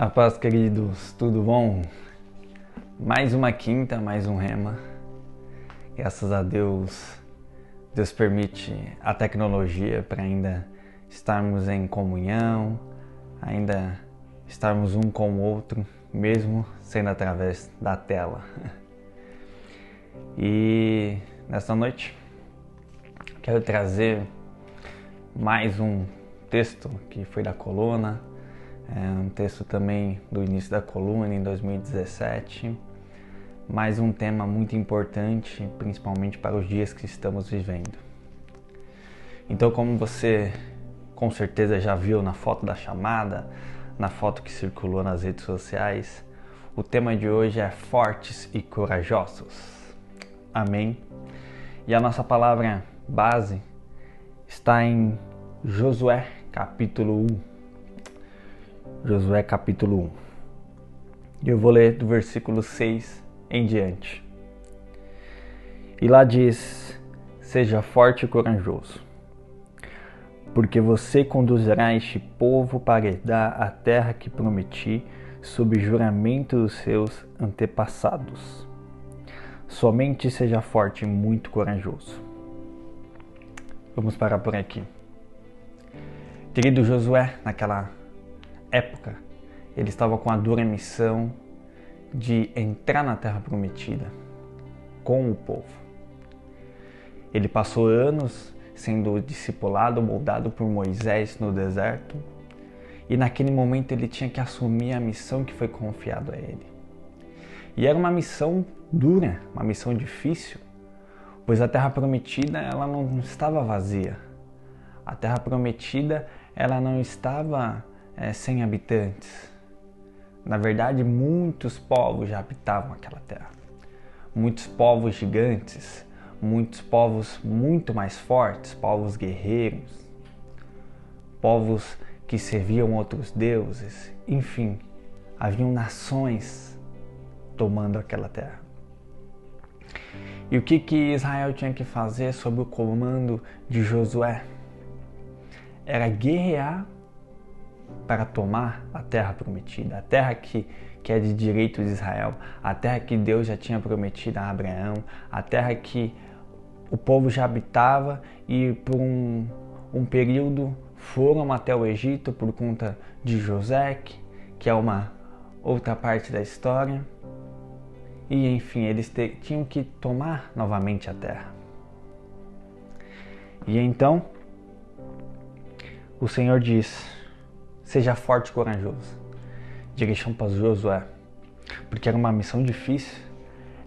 A paz, queridos, tudo bom? Mais uma quinta, mais um rema. Graças a Deus, Deus permite a tecnologia para ainda estarmos em comunhão, ainda estarmos um com o outro, mesmo sendo através da tela. E nesta noite quero trazer mais um texto que foi da coluna, é um texto também do início da coluna em 2017, mais um tema muito importante, principalmente para os dias que estamos vivendo. Então, como você com certeza já viu na foto da chamada, na foto que circulou nas redes sociais, o tema de hoje é fortes e corajosos. Amém. E a nossa palavra base está em Josué capítulo 1. Josué capítulo 1. E eu vou ler do versículo 6 em diante. E lá diz: Seja forte e corajoso, porque você conduzirá este povo para herdar a terra que prometi sob juramento dos seus antepassados. Somente seja forte e muito corajoso. Vamos parar por aqui. Querido Josué, naquela época, ele estava com a dura missão de entrar na terra prometida com o povo. Ele passou anos sendo discipulado, moldado por Moisés no deserto, e naquele momento ele tinha que assumir a missão que foi confiada a ele. E era uma missão dura, uma missão difícil, pois a terra prometida ela não estava vazia. A terra prometida ela não estava é, sem habitantes. Na verdade, muitos povos já habitavam aquela terra. Muitos povos gigantes, muitos povos muito mais fortes, povos guerreiros, povos que serviam outros deuses, enfim, haviam nações tomando aquela terra. E o que, que Israel tinha que fazer sob o comando de Josué? Era guerrear para tomar a terra prometida, a terra que, que é de direito de Israel, a terra que Deus já tinha prometido a Abraão, a terra que o povo já habitava e por um, um período foram até o Egito por conta de José, que é uma outra parte da história. E enfim, eles tinham que tomar novamente a terra. E então, o Senhor diz: Seja forte e corajoso. Direção para Josué. Porque era uma missão difícil,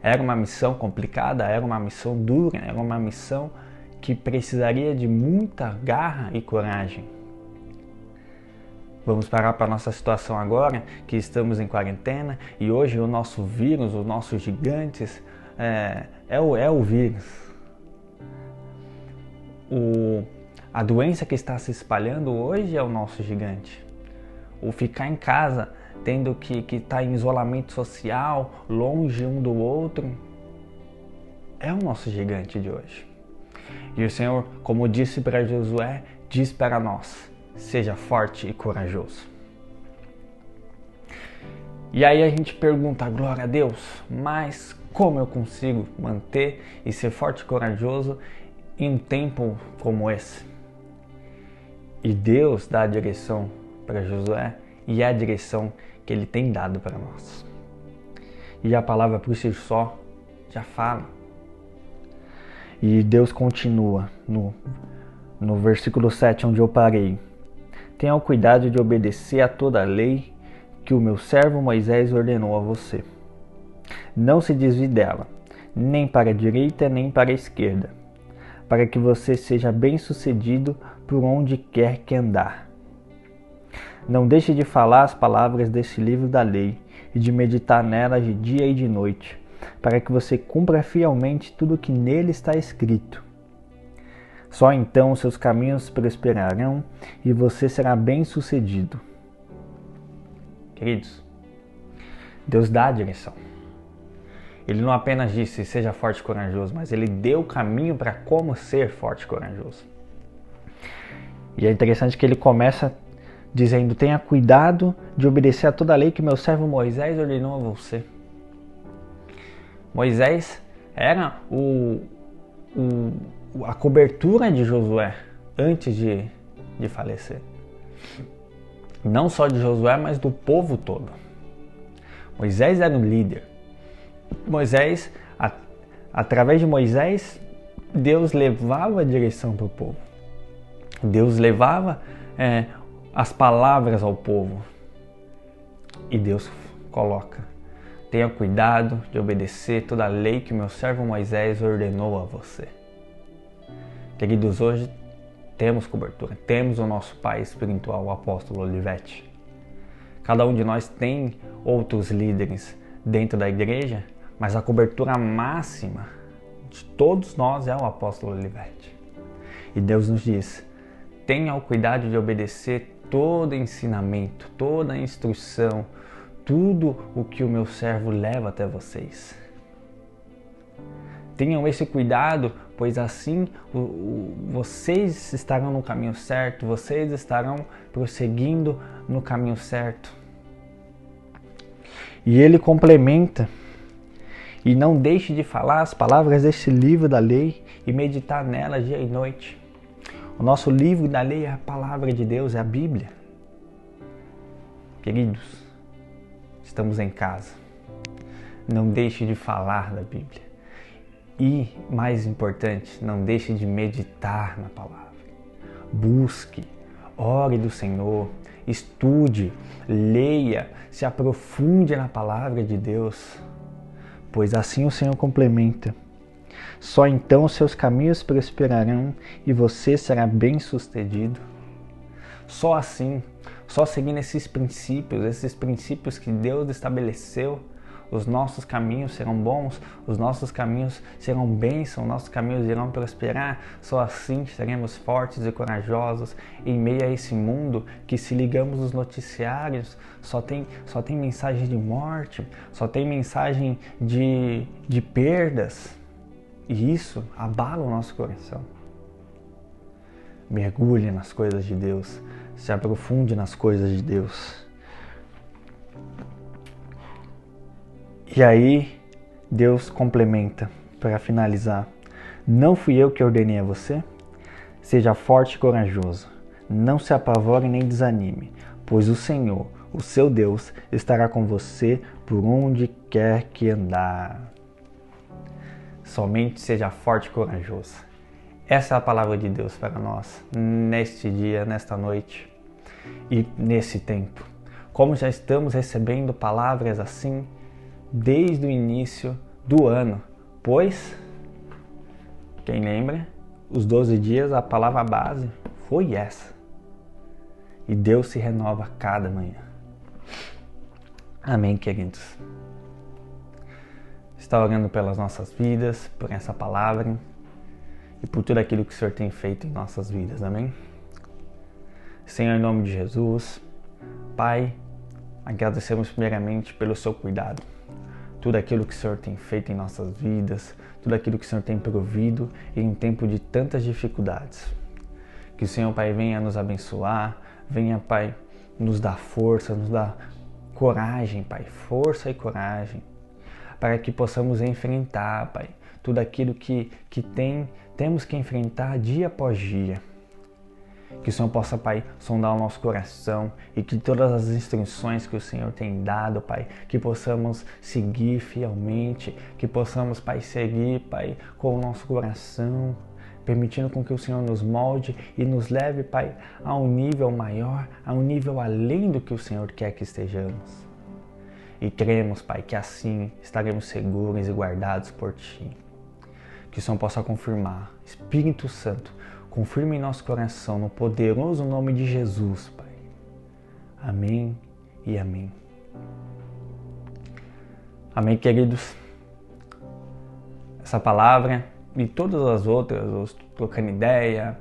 era uma missão complicada, era uma missão dura, era uma missão que precisaria de muita garra e coragem. Vamos parar para a nossa situação agora, que estamos em quarentena e hoje o nosso vírus, os nossos gigantes, é, é, o, é o vírus. O, a doença que está se espalhando hoje é o nosso gigante. O ficar em casa, tendo que, estar tá em isolamento social, longe um do outro, é o nosso gigante de hoje. E o Senhor, como disse para Josué, diz para nós: seja forte e corajoso. E aí a gente pergunta, glória a Deus, mas como eu consigo manter e ser forte e corajoso em um tempo como esse? E Deus dá a direção para Josué e a direção que ele tem dado para nós. E a palavra por si só já fala. E Deus continua no, no versículo 7, onde eu parei. Tenha o cuidado de obedecer a toda a lei que o meu servo Moisés ordenou a você. Não se desvie dela, nem para a direita nem para a esquerda, para que você seja bem-sucedido por onde quer que andar. Não deixe de falar as palavras desse livro da lei e de meditar nelas de dia e de noite, para que você cumpra fielmente tudo o que nele está escrito. Só então seus caminhos prosperarão e você será bem-sucedido. Queridos, Deus dá a direção. Ele não apenas disse seja forte e corajoso, mas ele deu o caminho para como ser forte e corajoso. E é interessante que ele começa dizendo: Tenha cuidado de obedecer a toda a lei que meu servo Moisés ordenou a você. Moisés era o, o, a cobertura de Josué antes de, de falecer. Não só de Josué, mas do povo todo. Moisés era o líder. Moisés, a, através de Moisés, Deus levava a direção para o povo. Deus levava é, as palavras ao povo. E Deus coloca: tenha cuidado de obedecer toda a lei que meu servo Moisés ordenou a você. Queridos, hoje temos cobertura, temos o nosso pai espiritual, o apóstolo Olivete. Cada um de nós tem outros líderes dentro da igreja, mas a cobertura máxima de todos nós é o apóstolo Olivete. E Deus nos diz: tenha o cuidado de obedecer todo ensinamento, toda instrução, tudo o que o meu servo leva até vocês. Tenham esse cuidado, pois assim o, o, vocês estarão no caminho certo, vocês estarão prosseguindo no caminho certo. E ele complementa e não deixe de falar as palavras deste livro da lei e meditar nelas dia e noite. O nosso livro da lei é a palavra de Deus, é a Bíblia. Queridos, estamos em casa. Não deixe de falar da Bíblia. E, mais importante, não deixe de meditar na palavra. Busque, ore do Senhor, estude, leia, se aprofunde na palavra de Deus pois assim o Senhor complementa. Só então seus caminhos prosperarão e você será bem-sucedido. Só assim, só seguindo esses princípios, esses princípios que Deus estabeleceu, os nossos caminhos serão bons, os nossos caminhos serão bênçãos, nossos caminhos irão prosperar. Só assim seremos fortes e corajosos em meio a esse mundo que, se ligamos nos noticiários, só tem, só tem mensagem de morte, só tem mensagem de, de perdas. E isso abala o nosso coração. Mergulhe nas coisas de Deus, se aprofunde nas coisas de Deus. E aí Deus complementa para finalizar: Não fui eu que ordenei a você? Seja forte e corajoso. Não se apavore nem desanime, pois o Senhor, o seu Deus, estará com você por onde quer que andar. Somente seja forte e corajoso. Essa é a palavra de Deus para nós neste dia, nesta noite e nesse tempo. Como já estamos recebendo palavras assim, desde o início do ano, pois, quem lembra, os 12 dias, a palavra base foi essa. E Deus se renova cada manhã. Amém, queridos. Está orando pelas nossas vidas, por essa palavra e por tudo aquilo que o Senhor tem feito em nossas vidas. Amém? Senhor, em nome de Jesus, Pai, agradecemos primeiramente pelo seu cuidado tudo aquilo que o Senhor tem feito em nossas vidas, tudo aquilo que o Senhor tem provido em um tempo de tantas dificuldades. Que o Senhor, Pai, venha nos abençoar, venha, Pai, nos dar força, nos dar coragem, Pai, força e coragem, para que possamos enfrentar, Pai, tudo aquilo que, que tem, temos que enfrentar dia após dia que o Senhor possa, Pai, sondar o nosso coração e que todas as instruções que o Senhor tem dado, Pai, que possamos seguir fielmente, que possamos, Pai, seguir, Pai, com o nosso coração, permitindo com que o Senhor nos molde e nos leve, Pai, a um nível maior, a um nível além do que o Senhor quer que estejamos. E cremos, Pai, que assim estaremos seguros e guardados por Ti. Que o Senhor possa confirmar, Espírito Santo, Confirme em nosso coração, no poderoso nome de Jesus, Pai. Amém e amém. Amém, queridos. Essa palavra e todas as outras, os trocando ideia,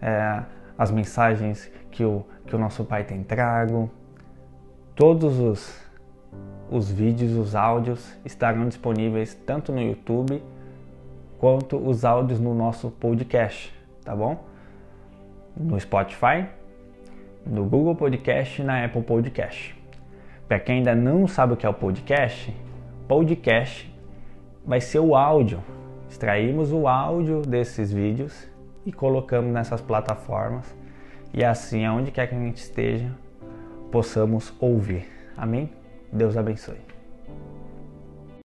é, as mensagens que o, que o nosso Pai tem trago, todos os, os vídeos, os áudios estarão disponíveis tanto no YouTube quanto os áudios no nosso podcast tá bom? No Spotify, no Google Podcast e na Apple Podcast. Para quem ainda não sabe o que é o podcast, podcast vai ser o áudio. Extraímos o áudio desses vídeos e colocamos nessas plataformas e assim, aonde quer que a gente esteja, possamos ouvir. Amém? Deus abençoe.